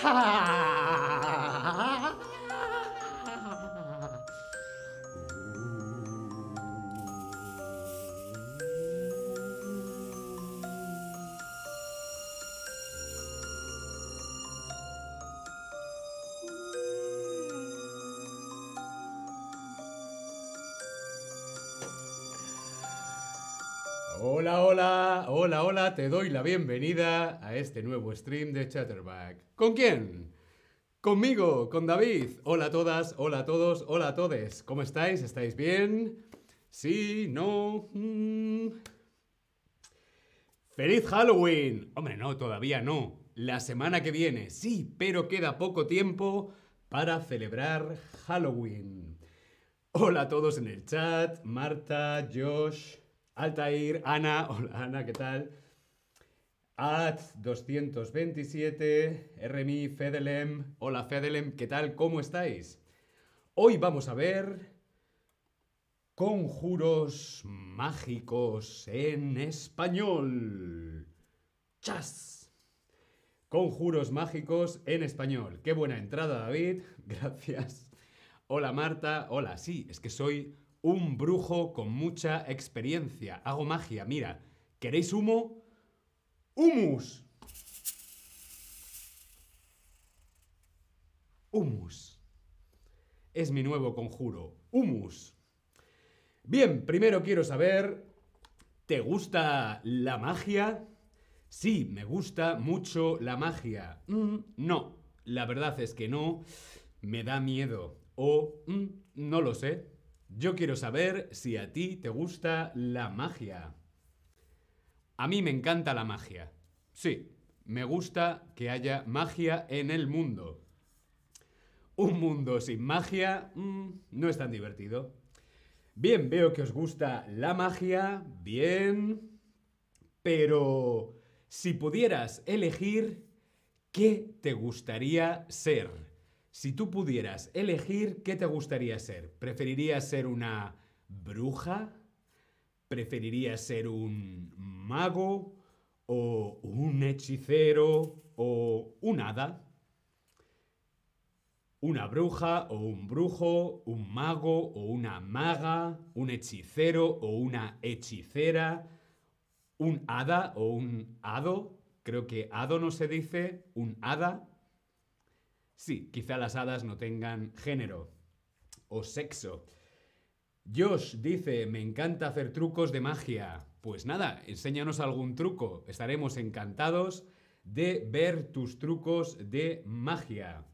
哈哈 Hola, hola, hola, hola, te doy la bienvenida a este nuevo stream de Chatterback. ¿Con quién? Conmigo, con David. Hola a todas, hola a todos, hola a todes. ¿Cómo estáis? ¿Estáis bien? Sí, no. mm. ¡Feliz Halloween! Hombre, no, todavía no. La semana que viene, sí, pero queda poco tiempo para celebrar Halloween. Hola a todos en el chat, Marta, Josh, Altair, Ana, hola Ana, ¿qué tal? Ad 227, RMI, Fedelem, hola Fedelem, ¿qué tal? ¿Cómo estáis? Hoy vamos a ver conjuros mágicos en español. ¡Chas! Conjuros mágicos en español. Qué buena entrada, David. Gracias. Hola Marta. Hola, sí, es que soy un brujo con mucha experiencia. Hago magia. Mira, ¿queréis humo? ¡Humus! Humus. Es mi nuevo conjuro. Humus. Bien, primero quiero saber, ¿te gusta la magia? Sí, me gusta mucho la magia. Mm, no, la verdad es que no. Me da miedo. O mm, no lo sé. Yo quiero saber si a ti te gusta la magia. A mí me encanta la magia. Sí, me gusta que haya magia en el mundo. Un mundo sin magia mm, no es tan divertido. Bien, veo que os gusta la magia. Bien. Pero si pudieras elegir, ¿qué te gustaría ser? Si tú pudieras elegir, ¿qué te gustaría ser? ¿Preferirías ser una bruja? ¿Preferirías ser un mago? ¿O un hechicero? ¿O un hada? Una bruja o un brujo, un mago o una maga, un hechicero o una hechicera, un hada o un hado. Creo que hado no se dice, un hada. Sí, quizá las hadas no tengan género o sexo. Josh dice, me encanta hacer trucos de magia. Pues nada, enséñanos algún truco. Estaremos encantados de ver tus trucos de magia.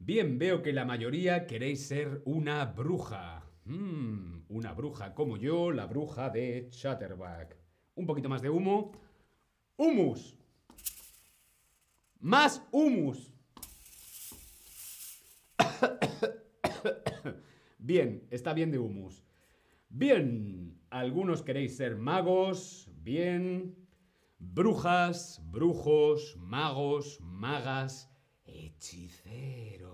Bien, veo que la mayoría queréis ser una bruja. Mm, una bruja como yo, la bruja de Chatterback. Un poquito más de humo. ¡Humus! ¡Más humus! Bien, está bien de humus. Bien, algunos queréis ser magos. Bien. Brujas, brujos, magos, magas, hechiceros.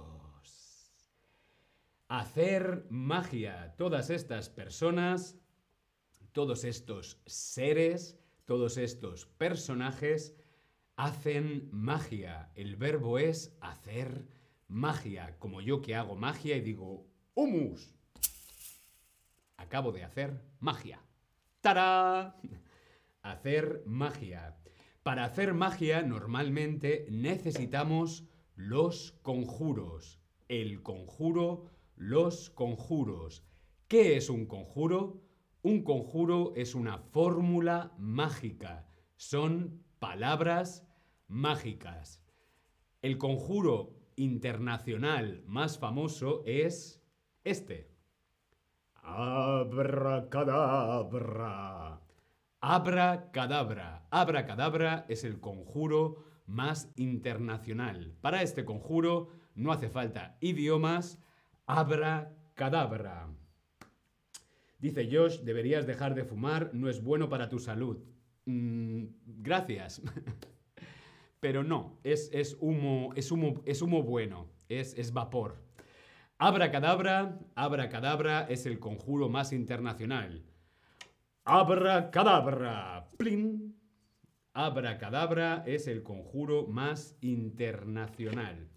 Hacer magia. Todas estas personas, todos estos seres, todos estos personajes hacen magia. El verbo es hacer magia. Como yo que hago magia y digo, humus. Acabo de hacer magia. ¡Tará! Hacer magia. Para hacer magia normalmente necesitamos los conjuros. El conjuro, los conjuros. ¿Qué es un conjuro? Un conjuro es una fórmula mágica. Son palabras mágicas. El conjuro internacional más famoso es este. Abracadabra. Abracadabra. Abracadabra es el conjuro más internacional. Para este conjuro no hace falta idiomas. Abracadabra. Dice Josh, deberías dejar de fumar, no es bueno para tu salud. Mm, gracias. Pero no, es, es, humo, es, humo, es humo bueno, es, es vapor. Abracadabra, abracadabra es el conjuro más internacional. Abracadabra, plin. Abracadabra es el conjuro más internacional.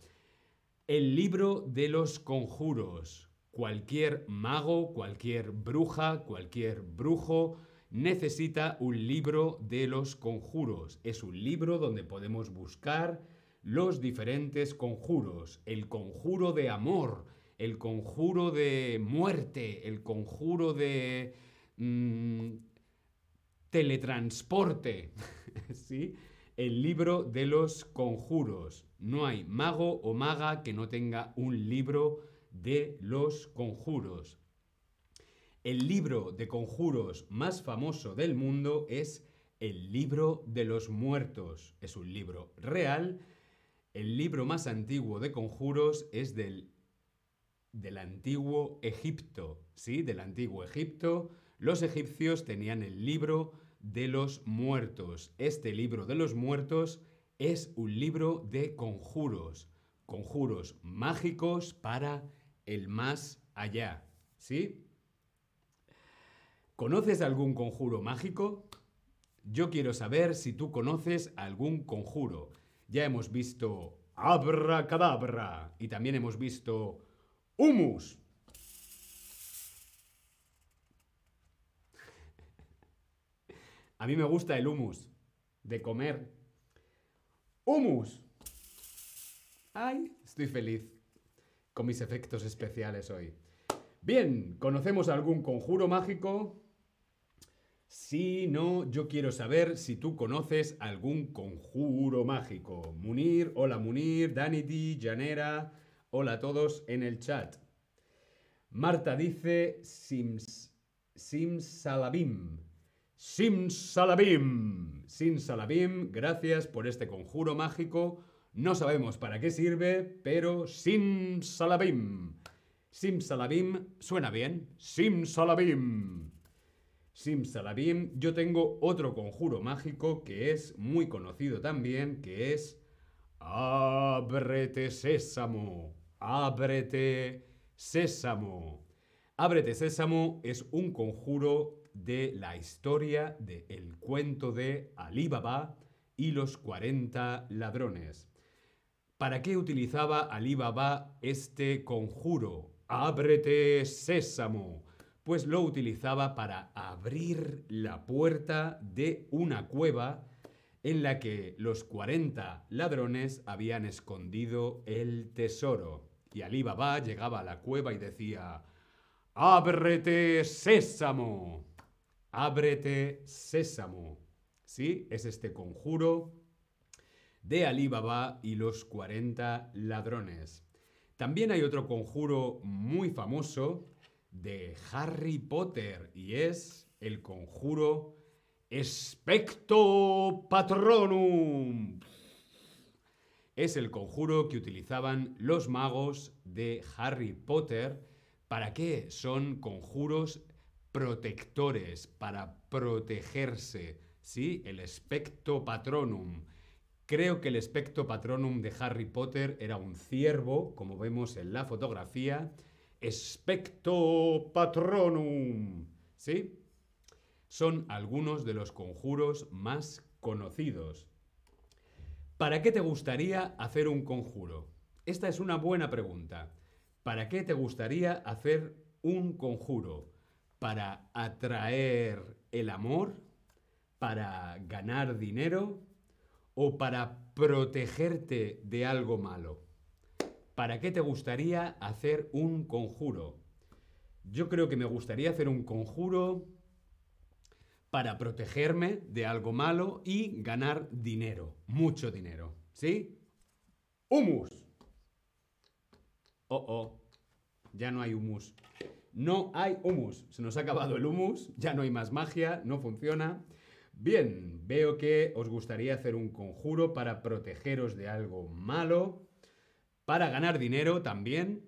El libro de los conjuros. Cualquier mago, cualquier bruja, cualquier brujo necesita un libro de los conjuros. Es un libro donde podemos buscar los diferentes conjuros. El conjuro de amor, el conjuro de muerte, el conjuro de mm, teletransporte. ¿Sí? El libro de los conjuros. No hay mago o maga que no tenga un libro de los conjuros. El libro de conjuros más famoso del mundo es el libro de los muertos. Es un libro real. El libro más antiguo de conjuros es del, del antiguo Egipto. ¿Sí? Del antiguo Egipto. Los egipcios tenían el libro de los muertos. Este libro de los muertos es un libro de conjuros. Conjuros mágicos para el más allá. ¿Sí? ¿Conoces algún conjuro mágico? Yo quiero saber si tú conoces algún conjuro. Ya hemos visto abracadabra y también hemos visto humus. A mí me gusta el humus de comer. Humus. Ay, estoy feliz con mis efectos especiales hoy. Bien, ¿conocemos algún conjuro mágico? Si no, yo quiero saber si tú conoces algún conjuro mágico. Munir, hola Munir, Danity, Janera, hola a todos en el chat. Marta dice Sims, Simsalabim. Simsalabim. Simsalabim, gracias por este conjuro mágico. No sabemos para qué sirve, pero Simsalabim. Simsalabim suena bien. Simsalabim. Simsalabim, yo tengo otro conjuro mágico que es muy conocido también, que es Ábrete sésamo, ábrete sésamo. Ábrete sésamo es un conjuro de la historia del cuento de Alí Baba y los 40 ladrones. ¿Para qué utilizaba Alí Baba este conjuro? Ábrete sésamo pues lo utilizaba para abrir la puerta de una cueva en la que los 40 ladrones habían escondido el tesoro. Y Alí Baba llegaba a la cueva y decía, ¡Ábrete sésamo! ¡Ábrete sésamo! ¿Sí? Es este conjuro de Alí Baba y los 40 ladrones. También hay otro conjuro muy famoso de Harry Potter y es el conjuro Expecto Patronum. Es el conjuro que utilizaban los magos de Harry Potter. ¿Para qué? Son conjuros protectores, para protegerse. ¿Sí? El Expecto Patronum. Creo que el Expecto Patronum de Harry Potter era un ciervo, como vemos en la fotografía, Expecto patronum. ¿Sí? Son algunos de los conjuros más conocidos. ¿Para qué te gustaría hacer un conjuro? Esta es una buena pregunta. ¿Para qué te gustaría hacer un conjuro? ¿Para atraer el amor? ¿Para ganar dinero? ¿O para protegerte de algo malo? ¿para qué te gustaría hacer un conjuro? Yo creo que me gustaría hacer un conjuro para protegerme de algo malo y ganar dinero, mucho dinero. ¿Sí? Humus. Oh, oh, ya no hay humus. No hay humus. Se nos ha acabado el humus, ya no hay más magia, no funciona. Bien, veo que os gustaría hacer un conjuro para protegeros de algo malo para ganar dinero también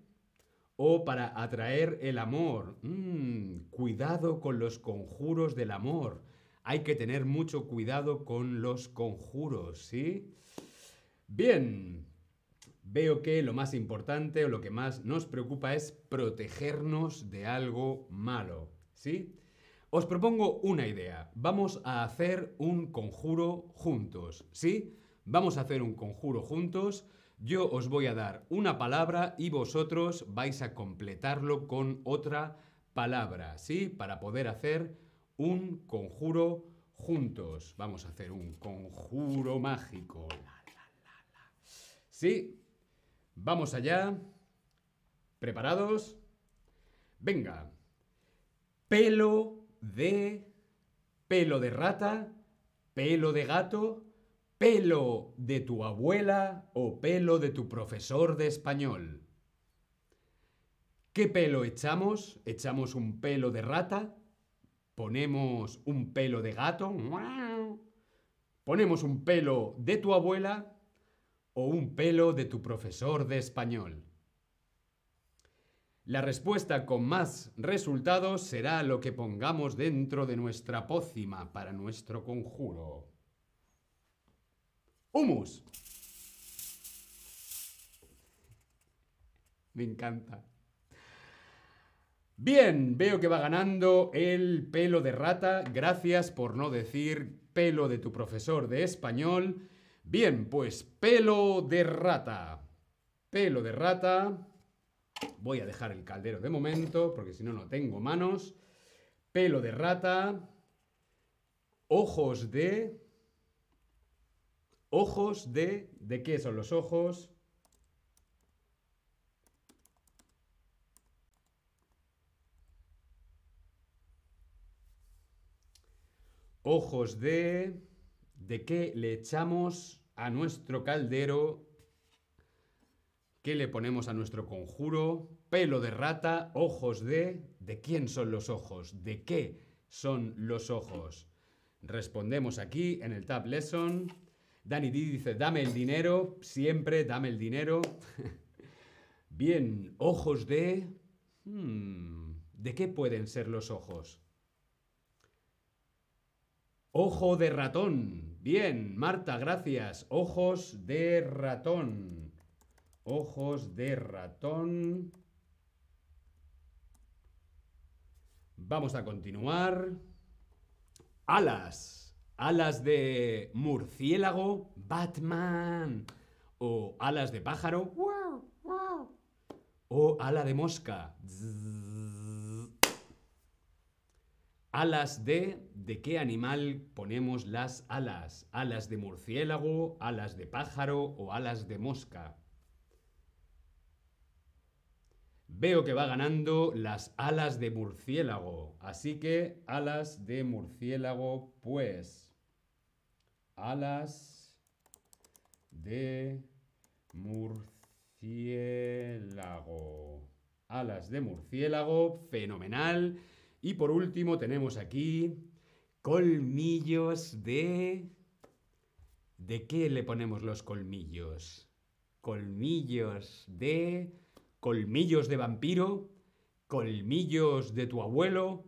o para atraer el amor. Mm, cuidado con los conjuros del amor. Hay que tener mucho cuidado con los conjuros, ¿sí? Bien, veo que lo más importante o lo que más nos preocupa es protegernos de algo malo, ¿sí? Os propongo una idea. Vamos a hacer un conjuro juntos, ¿sí? Vamos a hacer un conjuro juntos. Yo os voy a dar una palabra y vosotros vais a completarlo con otra palabra, ¿sí? Para poder hacer un conjuro juntos. Vamos a hacer un conjuro mágico. ¿Sí? Vamos allá. ¿Preparados? Venga. Pelo de... Pelo de rata. Pelo de gato pelo de tu abuela o pelo de tu profesor de español. ¿Qué pelo echamos? ¿Echamos un pelo de rata? ¿Ponemos un pelo de gato? ¿Ponemos un pelo de tu abuela o un pelo de tu profesor de español? La respuesta con más resultados será lo que pongamos dentro de nuestra pócima para nuestro conjuro. Humus. Me encanta. Bien, veo que va ganando el pelo de rata. Gracias por no decir pelo de tu profesor de español. Bien, pues pelo de rata. Pelo de rata. Voy a dejar el caldero de momento, porque si no, no tengo manos. Pelo de rata. Ojos de... Ojos de... ¿De qué son los ojos? Ojos de... ¿De qué le echamos a nuestro caldero? ¿Qué le ponemos a nuestro conjuro? Pelo de rata, ojos de... ¿De quién son los ojos? ¿De qué son los ojos? Respondemos aquí en el Tab Lesson. Dani D dice, dame el dinero, siempre dame el dinero. Bien, ojos de... Hmm, ¿De qué pueden ser los ojos? Ojo de ratón. Bien, Marta, gracias. Ojos de ratón. Ojos de ratón. Vamos a continuar. Alas alas de murciélago, Batman, o alas de pájaro, o ala de mosca, alas de... ¿De qué animal ponemos las alas? ¿Alas de murciélago, alas de pájaro o alas de mosca? Veo que va ganando las alas de murciélago, así que alas de murciélago, pues alas de murciélago. Alas de murciélago, fenomenal. Y por último tenemos aquí colmillos de... ¿De qué le ponemos los colmillos? Colmillos de... Colmillos de vampiro, colmillos de tu abuelo,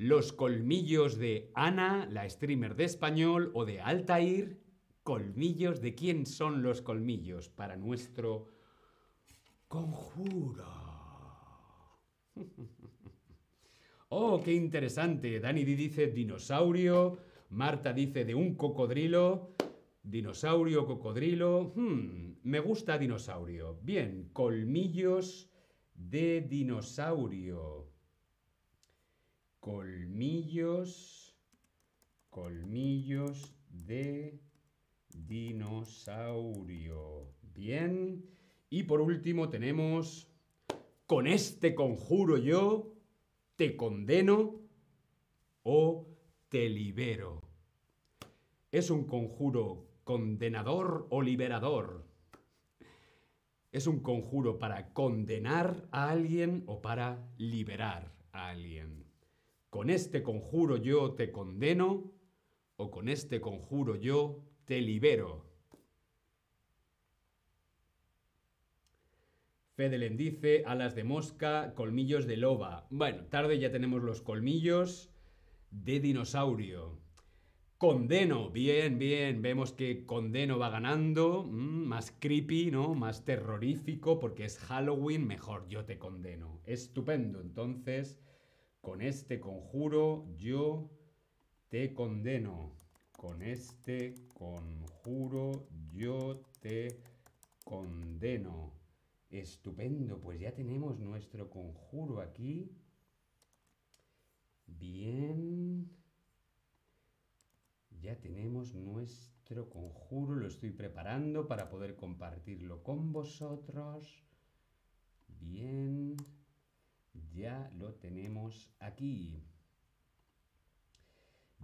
los colmillos de Ana, la streamer de español, o de Altair, colmillos, ¿de quién son los colmillos para nuestro conjuro? oh, qué interesante. Dani dice dinosaurio, Marta dice de un cocodrilo, dinosaurio, cocodrilo. Hmm, me gusta dinosaurio. Bien, colmillos de dinosaurio colmillos, colmillos de dinosaurio. Bien. Y por último tenemos, con este conjuro yo te condeno o te libero. ¿Es un conjuro condenador o liberador? ¿Es un conjuro para condenar a alguien o para liberar a alguien? Con este conjuro yo te condeno o con este conjuro yo te libero. Fedelen dice alas de mosca, colmillos de loba. Bueno, tarde ya tenemos los colmillos de dinosaurio. Condeno, bien, bien, vemos que Condeno va ganando, mm, más creepy, ¿no? Más terrorífico, porque es Halloween, mejor yo te condeno. Estupendo, entonces Con este conjuro yo te condeno. Con este conjuro yo te condeno. Estupendo, pues ya tenemos nuestro conjuro aquí. Bien. Ya tenemos nuestro conjuro, lo estoy preparando para poder compartirlo con vosotros. Bien. Ya lo tenemos aquí.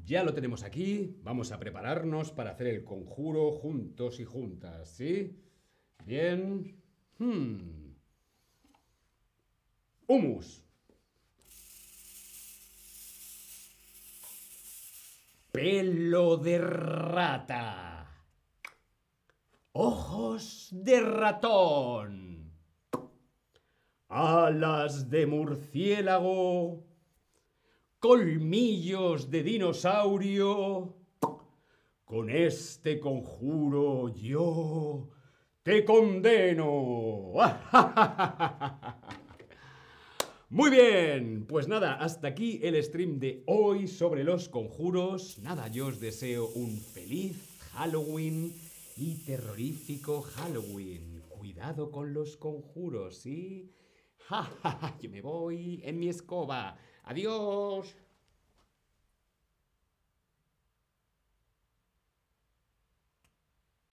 Ya lo tenemos aquí. Vamos a prepararnos para hacer el conjuro juntos y juntas, ¿sí? Bien. Hmm. Humus. Pelo de rata. Ojos de ratón. Alas de murciélago. Colmillos de dinosaurio. Con este conjuro yo te condeno. Muy bien, pues nada, hasta aquí el stream de hoy sobre los conjuros. Nada, yo os deseo un feliz Halloween y terrorífico Halloween. Cuidado con los conjuros, ¿sí? Ja, ja, ja, yo me voy en mi escoba. Adiós.